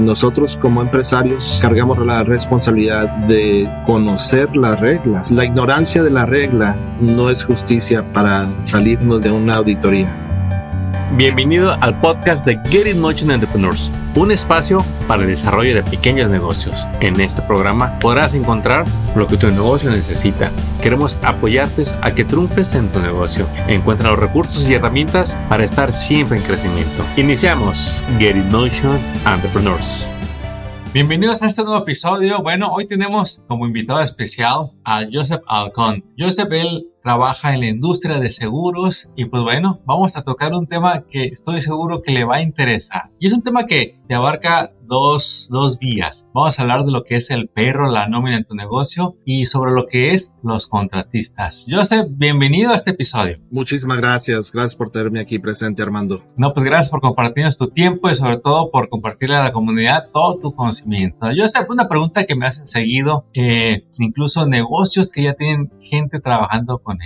Nosotros como empresarios cargamos la responsabilidad de conocer las reglas. La ignorancia de la regla no es justicia para salirnos de una auditoría. Bienvenido al podcast de Get It Motion Entrepreneurs, un espacio para el desarrollo de pequeños negocios. En este programa podrás encontrar lo que tu negocio necesita. Queremos apoyarte a que triunfes en tu negocio. Encuentra los recursos y herramientas para estar siempre en crecimiento. Iniciamos Get It Motion Entrepreneurs. Bienvenidos a este nuevo episodio. Bueno, hoy tenemos como invitado especial a Joseph Alcon. Joseph, él trabaja en la industria de seguros y pues bueno, vamos a tocar un tema que estoy seguro que le va a interesar. Y es un tema que te abarca dos, dos vías. Vamos a hablar de lo que es el perro, la nómina en tu negocio y sobre lo que es los contratistas. Joseph, bienvenido a este episodio. Muchísimas gracias. Gracias por tenerme aquí presente, Armando. No, pues gracias por compartirnos tu tiempo y sobre todo por compartirle a la comunidad todo tu conocimiento. Joseph, una pregunta que me hacen seguido, eh, incluso negocios que ya tienen gente trabajando con.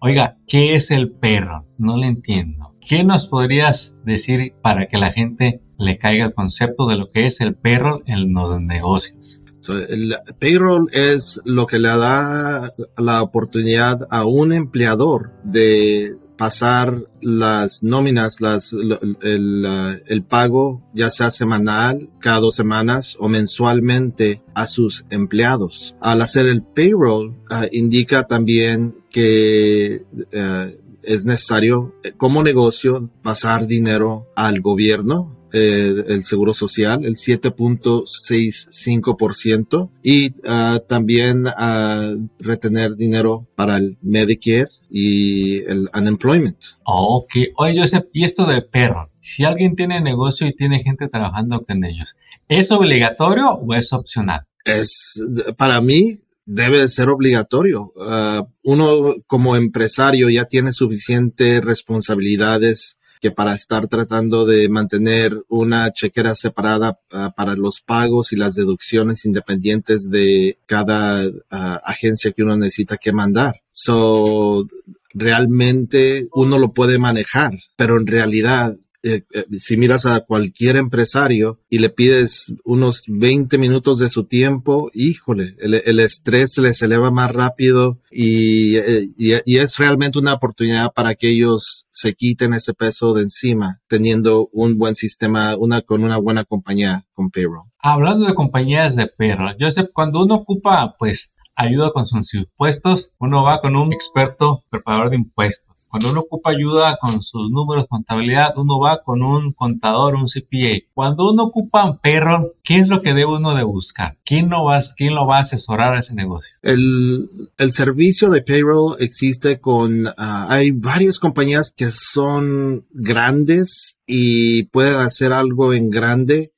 Oiga, ¿qué es el perro? No le entiendo. ¿Qué nos podrías decir para que la gente le caiga el concepto de lo que es el payroll en los negocios. el payroll es lo que le da la oportunidad a un empleador de pasar las nóminas, las, el, pago, ya sea semanal, cada dos semanas o mensualmente a sus empleados. Al hacer el payroll, ah, indica también que eh, es necesario eh, como negocio pasar dinero al gobierno eh, el Seguro Social, el 7.65%, y uh, también uh, retener dinero para el Medicare y el unemployment. ok, oye Joseph, y esto de perro, si alguien tiene negocio y tiene gente trabajando con ellos, ¿es obligatorio o es opcional? Es, para mí, debe de ser obligatorio. Uh, uno como empresario ya tiene suficientes responsabilidades que para estar tratando de mantener una chequera separada ah, para los pagos y las deducciones independientes de cada ah, agencia que uno necesita que mandar. So, realmente uno lo puede manejar, pero en realidad eh, eh, si miras a cualquier empresario y le pides unos 20 minutos de su tiempo, híjole, el, estrés se les eleva más rápido eh, y, es realmente una oportunidad para que ellos se quiten ese peso de encima, teniendo un buen sistema, con una buena compañía con payroll. Hablando de compañías de payroll, Joseph, cuando uno ocupa, pues, ayuda con sus impuestos, uno va con un experto preparador de impuestos cuando uno ocupa ayuda con sus números, contabilidad, uno va con un contador, un CPA. Cuando uno ocupa un perro, ¿qué es lo que debe uno de buscar? ¿Quién, no va, quién lo va a asesorar a ese negocio? El, servicio de payroll existe con, ah, hay varias compañías que son grandes y pueden hacer algo en grande.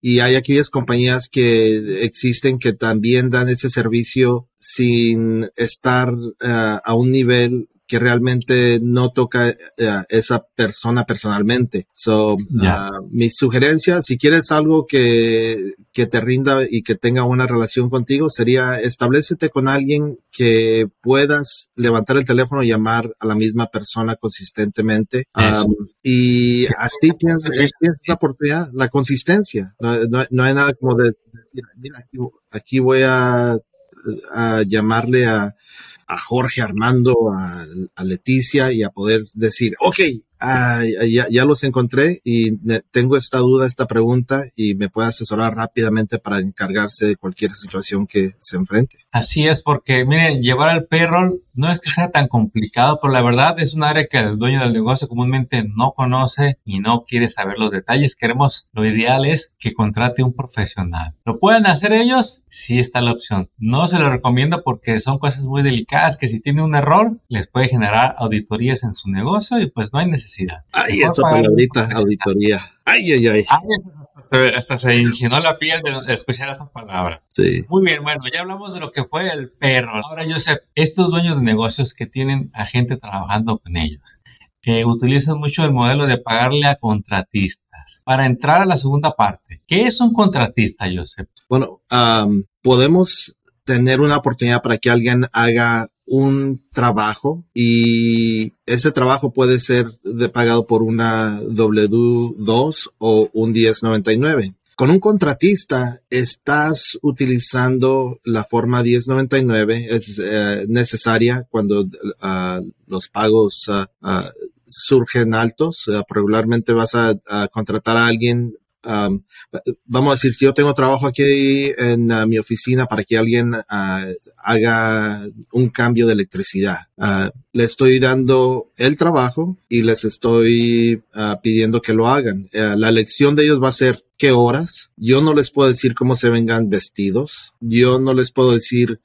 y hay aquellas compañías que existen que también dan ese servicio sin estar ah, a un nivel que realmente no toca a eh, esa persona personalmente. So, uh, mi sugerencia, si quieres algo que, que te rinda y que tenga una relación contigo, sería establecete con alguien que puedas levantar el teléfono y llamar a la misma persona consistentemente. Um, y así tienes, la oportunidad, la consistencia. No, hay nada como de decir, mira, aquí, aquí voy a, a llamarle a a Jorge Armando, a, Leticia y a poder decir, ok, ah, ya, ya, los encontré y tengo esta duda, esta pregunta y me puede asesorar rápidamente para encargarse de cualquier situación que se enfrente. Así es, porque miren, llevar el payroll no es que sea tan complicado, pero la verdad es un área que el dueño del negocio comúnmente no conoce y no quiere saber los detalles. Queremos, lo ideal es que contrate un profesional. ¿Lo pueden hacer ellos? Sí está la opción. No se lo recomiendo porque son cosas muy delicadas que si tiene un error les puede generar auditorías en su negocio y pues no hay necesidad Ay, esa palabrita, auditoría. Ay, ay, ay. hasta se ingenó la piel de escuchar esa palabra. Sí. Muy bien, bueno, ya hablamos de lo que fue el perro. Ahora, Joseph, estos dueños de negocios que tienen a gente trabajando con ellos, utilizan mucho el modelo de pagarle a contratistas. Para entrar a la segunda parte, ¿qué es un contratista, Joseph? Bueno, podemos tener una oportunidad para que alguien haga un trabajo y ese trabajo puede ser de pagado por una W2 o un 1099. con un contratista estás utilizando la forma 1099, es eh, necesaria cuando uh, los pagos uh, surgen altos. regularmente vas a, contratar a alguien Um, vamos a decir, si yo tengo trabajo aquí en uh, mi oficina para que alguien uh, haga un cambio de electricidad, uh, le estoy dando el trabajo y les estoy pidiendo que lo hagan. la elección de ellos va a ser qué horas. Yo no les puedo decir cómo se vengan vestidos. Yo no les puedo decir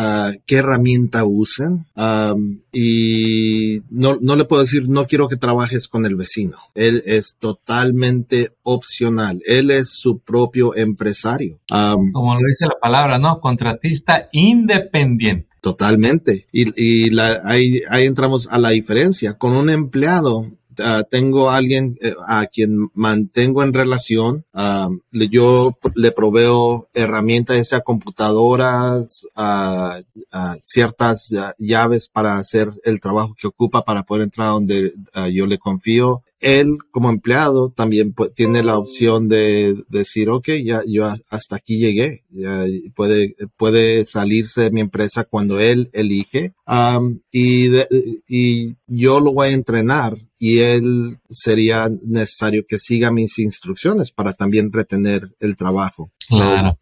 qué, qué herramienta usen. Um, y no, no le puedo decir, no quiero que trabajes con el vecino. Él es totalmente opcional. Él es su propio empresario. Um, Como lo dice la palabra, ¿no? Contratista independiente. Totalmente. Y, y la, ahí, ahí entramos a la diferencia. Con un empleado, Ah, tengo a alguien eh, a quien mantengo en relación. Ah, yo le proveo herramientas, ya sea computadoras, uh, ciertas llaves para hacer el trabajo que ocupa para poder entrar donde yo le confío. Él como empleado también tiene la opción de decir, ok, ya yo hasta aquí llegué. puede, puede salirse de mi empresa cuando él elige. y, y yo lo voy a entrenar y él sería necesario que siga mis instrucciones para también retener el trabajo. Claro.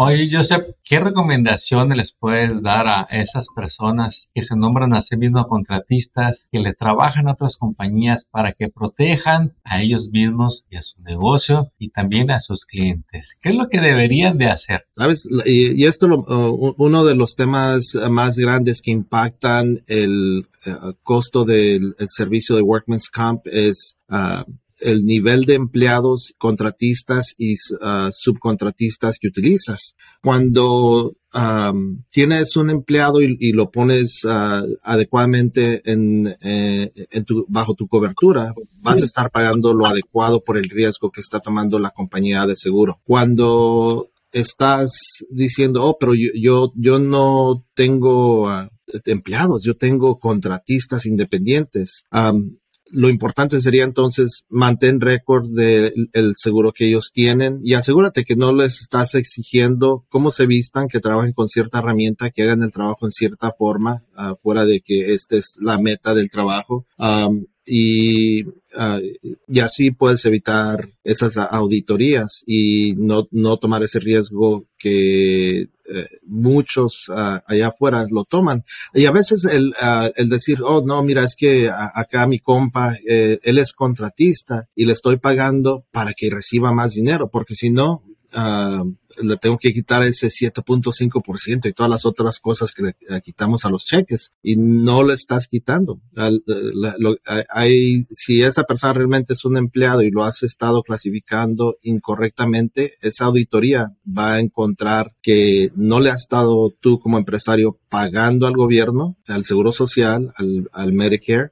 Oye, Joseph, ¿qué recomendaciones les puedes dar a esas personas que se nombran a sí mismos contratistas, que le trabajan a otras compañías para que protejan a ellos mismos y a su negocio y también a sus clientes? ¿Qué es lo que deberían de hacer? Sabes, y, esto uno de los temas más grandes que impactan el uh, costo del servicio de Workman's Comp es uh, el nivel de empleados, contratistas y uh, subcontratistas que utilizas. Cuando um, tienes un empleado y, lo pones uh, adecuadamente en, eh, en tu, bajo tu cobertura, vas a estar pagando lo adecuado por el riesgo que está tomando la compañía de seguro. Cuando estás diciendo, oh, pero yo, yo, yo no tengo uh, empleados, yo tengo contratistas independientes. Um, lo importante sería entonces mantén récord del seguro que ellos tienen y asegúrate que no les estás exigiendo cómo se vistan, que trabajen con cierta herramienta, que hagan el trabajo en cierta forma, uh, fuera de que esta es la meta del trabajo. Y, uh, y así puedes evitar esas auditorías y no, no tomar ese riesgo que eh, muchos uh, allá afuera lo toman. Y a veces el, uh, el decir, oh, no, mira, es que acá mi compa, eh, él es contratista y le estoy pagando para que reciba más dinero, porque si no, le tengo que quitar ese 7.5% y todas las otras cosas que le, quitamos a los cheques y no le estás quitando. hay, si esa persona realmente es un empleado y lo has estado clasificando incorrectamente, esa auditoría va a encontrar que no le has estado tú como empresario pagando al gobierno, al Seguro Social, al, Medicare,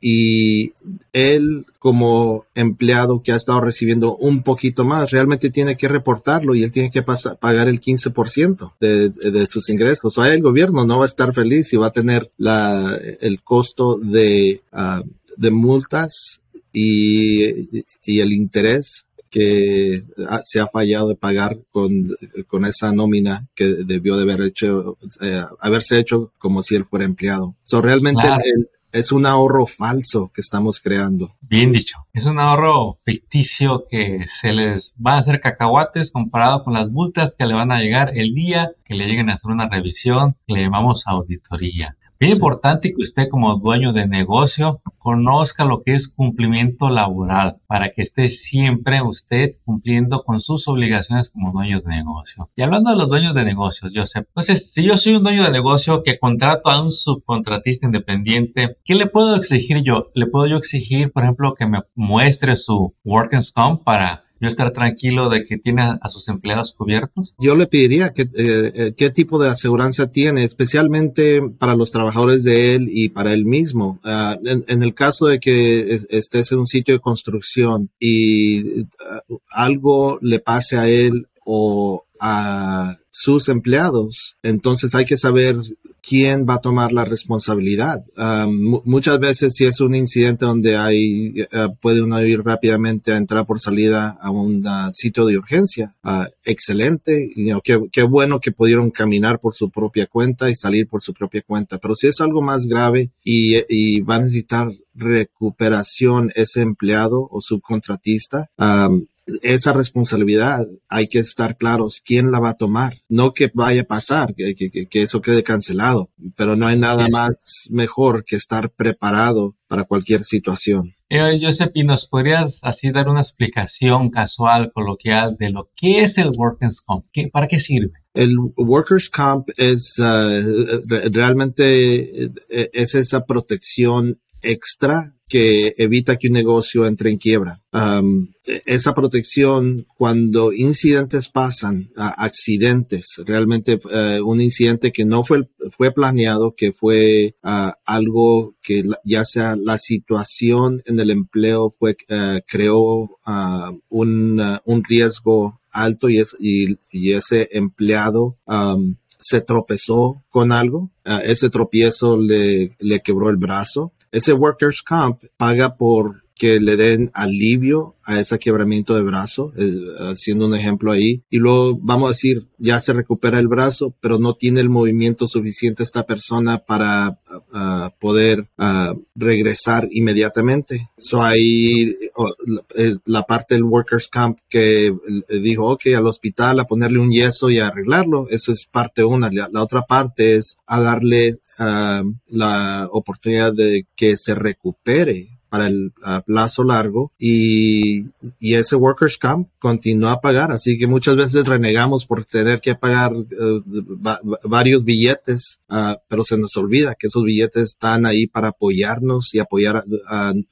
y él como empleado que ha estado recibiendo un poquito más, realmente tiene que reportarlo y él tiene que pagar el 15% de, de sus ingresos. O sea, el gobierno no va a estar feliz y va a tener la, el costo de, uh, de multas y, y el interés que se ha fallado de pagar con, con esa nómina que debió de haber hecho, eh, haberse hecho como si él fuera empleado. So, realmente el, es un ahorro falso que estamos creando. Bien dicho, es un ahorro ficticio que se les va a hacer cacahuates comparado con las multas que le van a llegar el día que le lleguen a hacer una revisión que le llamamos auditoría. Bien importante que usted como dueño de negocio conozca lo que es cumplimiento laboral para que esté siempre usted cumpliendo con sus obligaciones como dueño de negocio. Y hablando de los dueños de negocios, Joseph, entonces si yo soy un dueño de negocio que contrato a un subcontratista independiente, ¿qué le puedo exigir yo? Le puedo yo exigir, por ejemplo, que me muestre su Workers Comp para yo estar tranquilo de que tiene a, sus empleados cubiertos? Yo le pediría que, eh, eh, qué tipo de aseguranza tiene, especialmente para los trabajadores de él y para él mismo. Ah, en, el caso de que estés en un sitio de construcción y ah, algo le pase a él o a sus empleados, entonces hay que saber quién va a tomar la responsabilidad. Muchas veces si es un incidente donde hay, uh, puede uno ir rápidamente a entrar por salida a un sitio de urgencia, uh, excelente, qué, bueno que pudieron caminar por su propia cuenta y salir por su propia cuenta, pero si es algo más grave y, va a necesitar recuperación ese empleado o subcontratista, esa responsabilidad hay que estar claros quién la va a tomar. No que vaya a pasar, que, que, que eso quede cancelado, pero no hay nada más mejor que estar preparado para cualquier situación. Eh, Joseph, ¿y nos podrías así dar una explicación casual, coloquial de lo que es el Workers' Comp? ¿Qué, ¿Para qué sirve? El Workers' Comp es uh, realmente eh, es esa protección extra que evita que un negocio entre en quiebra. Esa protección cuando incidentes pasan, uh, accidentes, realmente uh, un incidente que no fue, fue planeado, que fue uh, algo que ya sea la situación en el empleo fue, creó un, un riesgo alto y, es, y, y ese empleado se tropezó con algo, ese tropiezo le, le quebró el brazo ese workers comp paga por que le den alivio a ese quebramiento de brazo, eh, haciendo un ejemplo ahí. Y luego vamos a decir, ya se recupera el brazo, pero no tiene el movimiento suficiente esta persona para uh, poder uh, regresar inmediatamente. So ahí uh, la parte del workers camp que dijo, ok, al hospital a ponerle un yeso y a arreglarlo. Eso es parte una. La, la otra parte es a darle la oportunidad de que se recupere para el plazo largo y, y, ese workers camp continúa a pagar. Así que muchas veces renegamos por tener que pagar uh, varios billetes uh, pero se nos olvida que esos billetes están ahí para apoyarnos y apoyar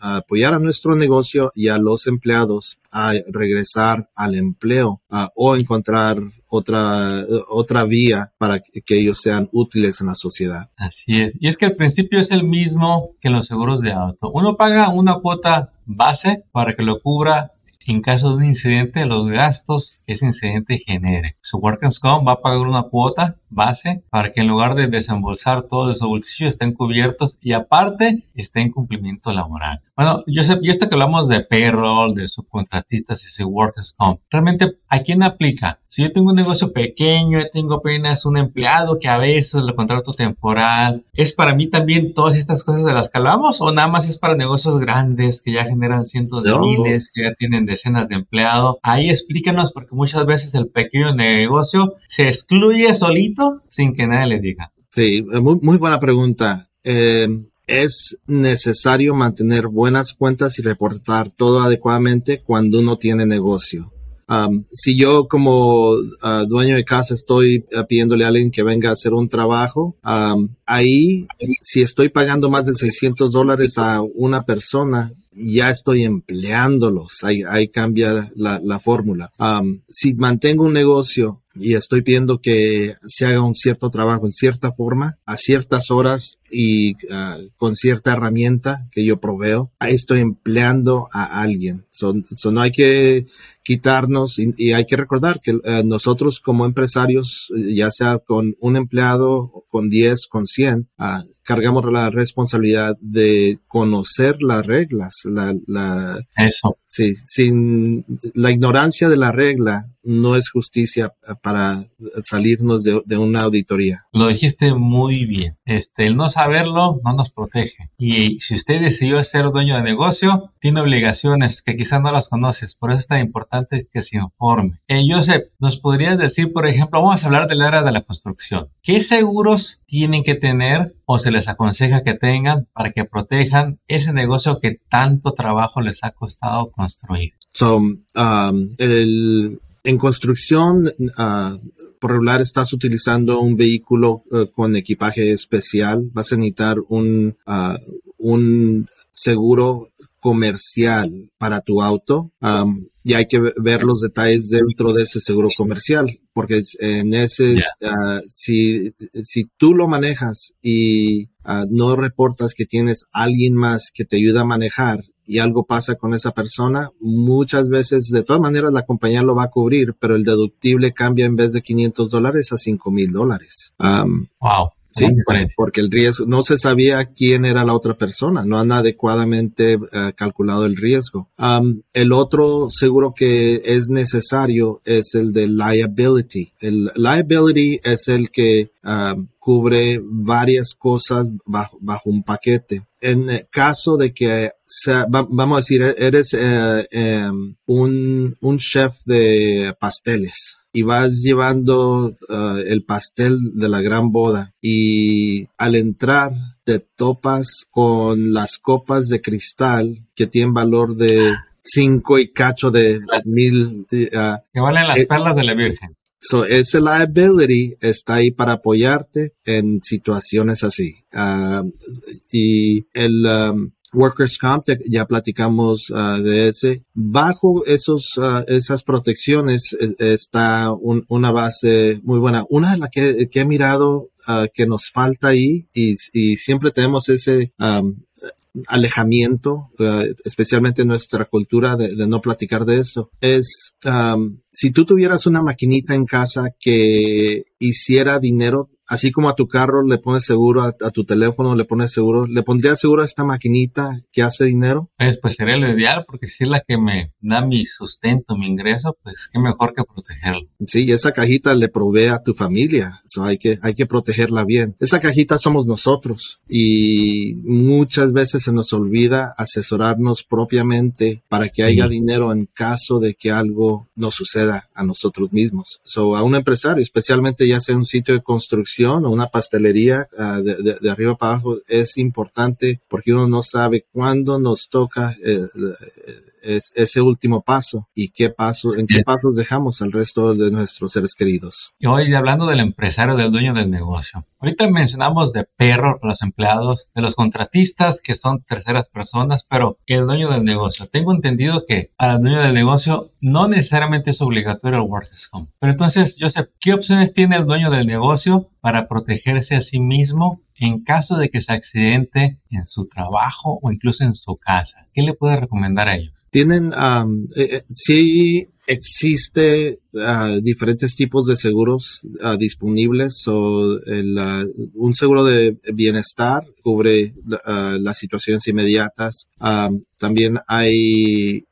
apoyar a nuestro negocio y a los empleados a regresar al empleo uh, o encontrar otra, otra vía para que ellos sean útiles en la sociedad. Así es. Y es que el principio es el mismo que los seguros de auto. Uno paga una cuota base para que lo cubra en caso de un incidente, los gastos que ese incidente genere. Su Workers Comp va a pagar una cuota base para que en lugar de desembolsar todo de su bolsillo estén cubiertos y aparte esté en cumplimiento laboral. Bueno, yo sé, y esto que hablamos de payroll, de subcontratistas y su Workers Comp, realmente ¿a quién aplica? Si yo tengo un negocio pequeño, yo tengo apenas un empleado que a veces lo contrato temporal, ¿es para mí también todas estas cosas de las que hablamos o nada más es para negocios grandes que ya generan cientos de miles, que ya tienen de decenas de empleados. Ahí explícanos porque muchas veces el pequeño negocio se excluye solito sin que nadie le diga. Sí, muy, muy buena pregunta. Eh, es necesario mantener buenas cuentas y reportar todo adecuadamente cuando uno tiene negocio. Si yo como uh, dueño de casa estoy uh, pidiéndole a alguien que venga a hacer un trabajo, ahí si estoy pagando más de 600 dólares a una persona, ya estoy empleándolos. Ahí, cambia la, la fórmula. Si mantengo un negocio y estoy pidiendo que se haga un cierto trabajo en cierta forma, a ciertas horas y uh, con cierta herramienta que yo proveo, ahí estoy empleando a alguien. Son, so no hay que quitarnos y, y hay que recordar que uh, nosotros como empresarios, ya sea con un empleado, con 10, con 100, uh, cargamos la responsabilidad de conocer las reglas. La, la, Eso. Sí, sin la ignorancia de la regla no es justicia para salirnos de, de, una auditoría. Lo dijiste muy bien. Este, el no saberlo no nos protege. Y si usted decidió ser dueño de negocio, tiene obligaciones que quizás no las conoces. Por eso es tan importante que se informe. Eh, Joseph, ¿nos podrías decir, por ejemplo, vamos a hablar del área de la construcción? ¿Qué seguros tienen que tener o se les aconseja que tengan para que protejan ese negocio que tanto trabajo les ha costado construir? So, um, el, en construcción, uh, por regular estás utilizando un vehículo uh, con equipaje especial, vas a necesitar un, uh, un seguro comercial para tu auto um, y hay que ver los detalles dentro de ese seguro comercial porque en ese yeah. si, si tú lo manejas y no reportas que tienes alguien más que te ayuda a manejar y algo pasa con esa persona, muchas veces, de todas maneras, la compañía lo va a cubrir, pero el deductible cambia en vez de 500 dólares a 5 mil dólares. wow. Sí, porque el riesgo, no se sabía quién era la otra persona, no han adecuadamente eh, calculado el riesgo. el otro seguro que es necesario es el de liability. El liability es el que cubre varias cosas bajo, bajo, un paquete. En el caso de que sea, vamos a decir, eres eh, em, un, un chef de pasteles y vas llevando uh, el pastel de la gran boda y al entrar te topas con las copas de cristal que tienen valor de cinco y cacho de mil. Uh, que valen las eh, perlas de la Virgen. So, ese liability está ahí para apoyarte en situaciones así. Uh, y el, um, Workers Comp, ya platicamos uh, de ese. Bajo esos, uh, esas protecciones eh, está una base muy buena. Una de las que, he mirado uh, que nos falta ahí y, siempre tenemos ese um, alejamiento, especialmente en nuestra cultura de, no platicar de eso, es um, si tú tuvieras una maquinita en casa que hiciera dinero así como a tu carro le pones seguro, a, tu teléfono le pones seguro, ¿le pondrías seguro a esta maquinita que hace dinero? Pues, pues sería lo ideal, porque si es la que me da mi sustento, mi ingreso, pues qué mejor que protegerlo. Sí, esa cajita le provee a tu familia, so hay, que, hay que protegerla bien. Esa cajita somos nosotros y muchas veces se nos olvida asesorarnos propiamente para que haya dinero en caso de que algo nos suceda a nosotros mismos. So, a un empresario, especialmente ya sea un sitio de construcción, o una pastelería ah, de, arriba para abajo es importante porque uno no sabe cuándo nos toca eh, eh, ese último paso y qué paso, en qué pasos dejamos al resto de nuestros seres queridos. Y hoy hablando del empresario, del dueño del negocio. Ahorita mencionamos de perro los empleados, de los contratistas que son terceras personas, pero el dueño del negocio. Tengo entendido que para el dueño del negocio no necesariamente es obligatorio el Workers Comp. Pero entonces, yo sé, ¿qué opciones tiene el dueño del negocio para protegerse a sí mismo en caso de que se accidente en su trabajo o incluso en su casa? ¿Qué le puede recomendar a ellos? Tienen, um, eh, sí existe uh, diferentes tipos de seguros uh, disponibles. o uh, un seguro de bienestar cubre las situaciones inmediatas. Um, también hay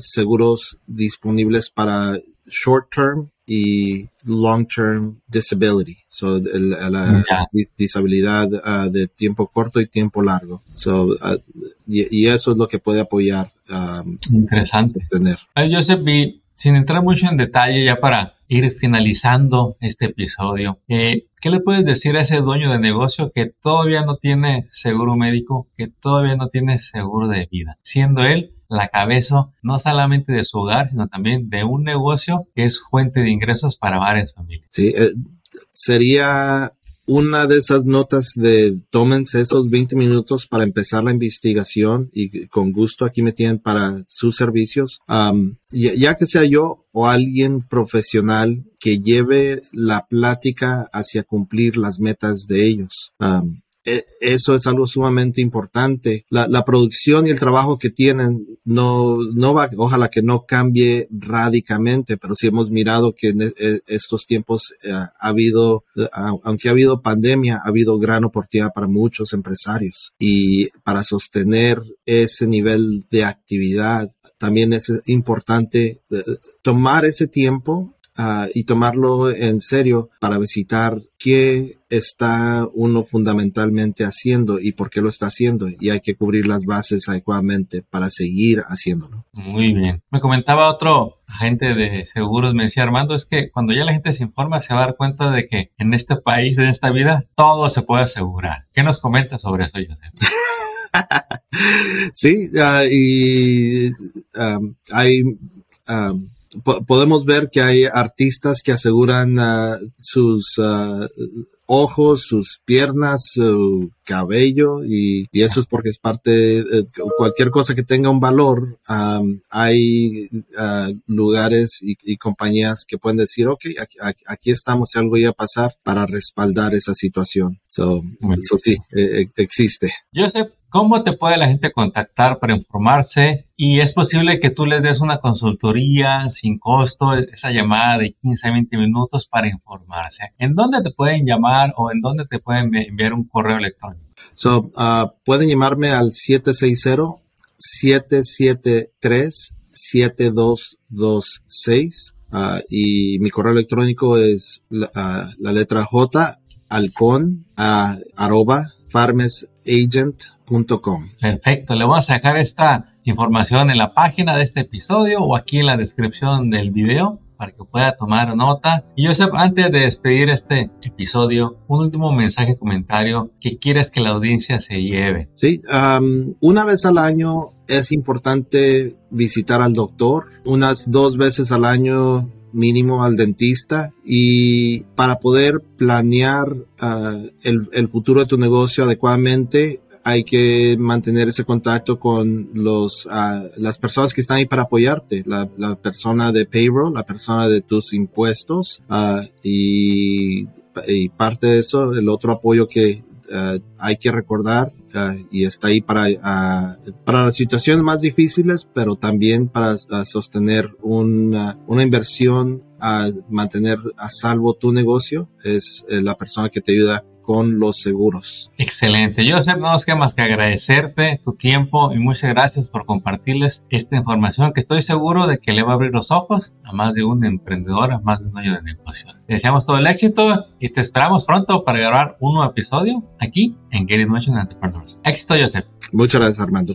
seguros disponibles para short term y long term disability, so la disabilidad uh, de tiempo corto y tiempo largo. So, uh, y, eso es lo que puede apoyar. Um, Interesante. Tener. Joseph, sin entrar mucho en detalle ya para ir finalizando este episodio, eh, ¿qué le puedes decir a ese dueño de negocio que todavía no tiene seguro médico, que todavía no tiene seguro de vida, siendo él la cabeza no solamente de su hogar, sino también de un negocio que es fuente de ingresos para varias familias. Sí, eh, sería una de esas notas de tómense esos 20 minutos para empezar la investigación y con gusto aquí me tienen para sus servicios. ya, que sea yo o alguien profesional que lleve la plática hacia cumplir las metas de ellos. Eso es algo sumamente importante. La, la, producción y el trabajo que tienen no, no va, ojalá que no cambie radicalmente, pero sí hemos mirado que en e, estos tiempos eh, ha habido, aunque ha habido pandemia, ha habido gran oportunidad para muchos empresarios y para sostener ese nivel de actividad también es importante eh, tomar ese tiempo Ah, y tomarlo en serio para visitar qué está uno fundamentalmente haciendo y por qué lo está haciendo. Y hay que cubrir las bases adecuadamente para seguir haciéndolo. Muy bien. Me comentaba otro agente de seguros, me decía Armando, es que cuando ya la gente se informa se va a dar cuenta de que en este país, en esta vida, todo se puede asegurar. ¿Qué nos comenta sobre eso, José? sí, ah, y ah, hay podemos ver que hay artistas que aseguran uh, sus, uh, ojos, sus piernas, su cabello y, eso es porque es parte de cualquier cosa que tenga un valor. hay ah, lugares y, compañías que pueden decir, ok, aquí, estamos si algo iba a pasar para respaldar esa situación. Eso sí, e, e, existe. Joseph, ¿cómo te puede la gente contactar para informarse? Y es posible que tú les des una consultoría sin costo, esa llamada de 15 a 20 minutos para informarse. ¿En dónde te pueden llamar o en dónde te pueden enviar un correo electrónico? So, uh, pueden llamarme al 760-773-7226 uh, y mi correo electrónico es la, uh, la letra J halcón arroba farmesagent.com. Perfecto, le voy a sacar esta información en la página de este episodio o aquí en la descripción del video para que pueda tomar nota. Y Joseph, antes de despedir este episodio, un último mensaje, comentario que quieres que la audiencia se lleve. Sí, una vez al año es importante visitar al doctor, unas dos veces al año mínimo al dentista y para poder planear ah, el, futuro de tu negocio adecuadamente hay que mantener ese contacto con los, ah, las personas que están ahí para apoyarte, la, persona de payroll, la persona de tus impuestos uh, y, y, parte de eso, el otro apoyo que uh, hay que recordar y está ahí para, para las situaciones más difíciles, pero también para sostener una, una inversión a mantener a salvo tu negocio, es eh, la persona que te ayuda con los seguros. Excelente. Joseph, no nos queda más que agradecerte tu tiempo y muchas gracias por compartirles esta información que estoy seguro de que le va a abrir los ojos a más de un emprendedor, a más de un dueño de negocios. Te deseamos todo el éxito y te esperamos pronto para grabar un nuevo episodio aquí en Get Motion Entrepreneurs. Éxito, Joseph. Muchas gracias, Armando.